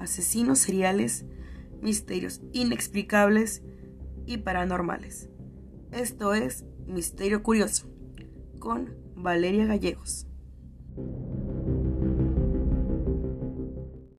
asesinos seriales, misterios inexplicables y paranormales. Esto es Misterio Curioso con Valeria Gallegos.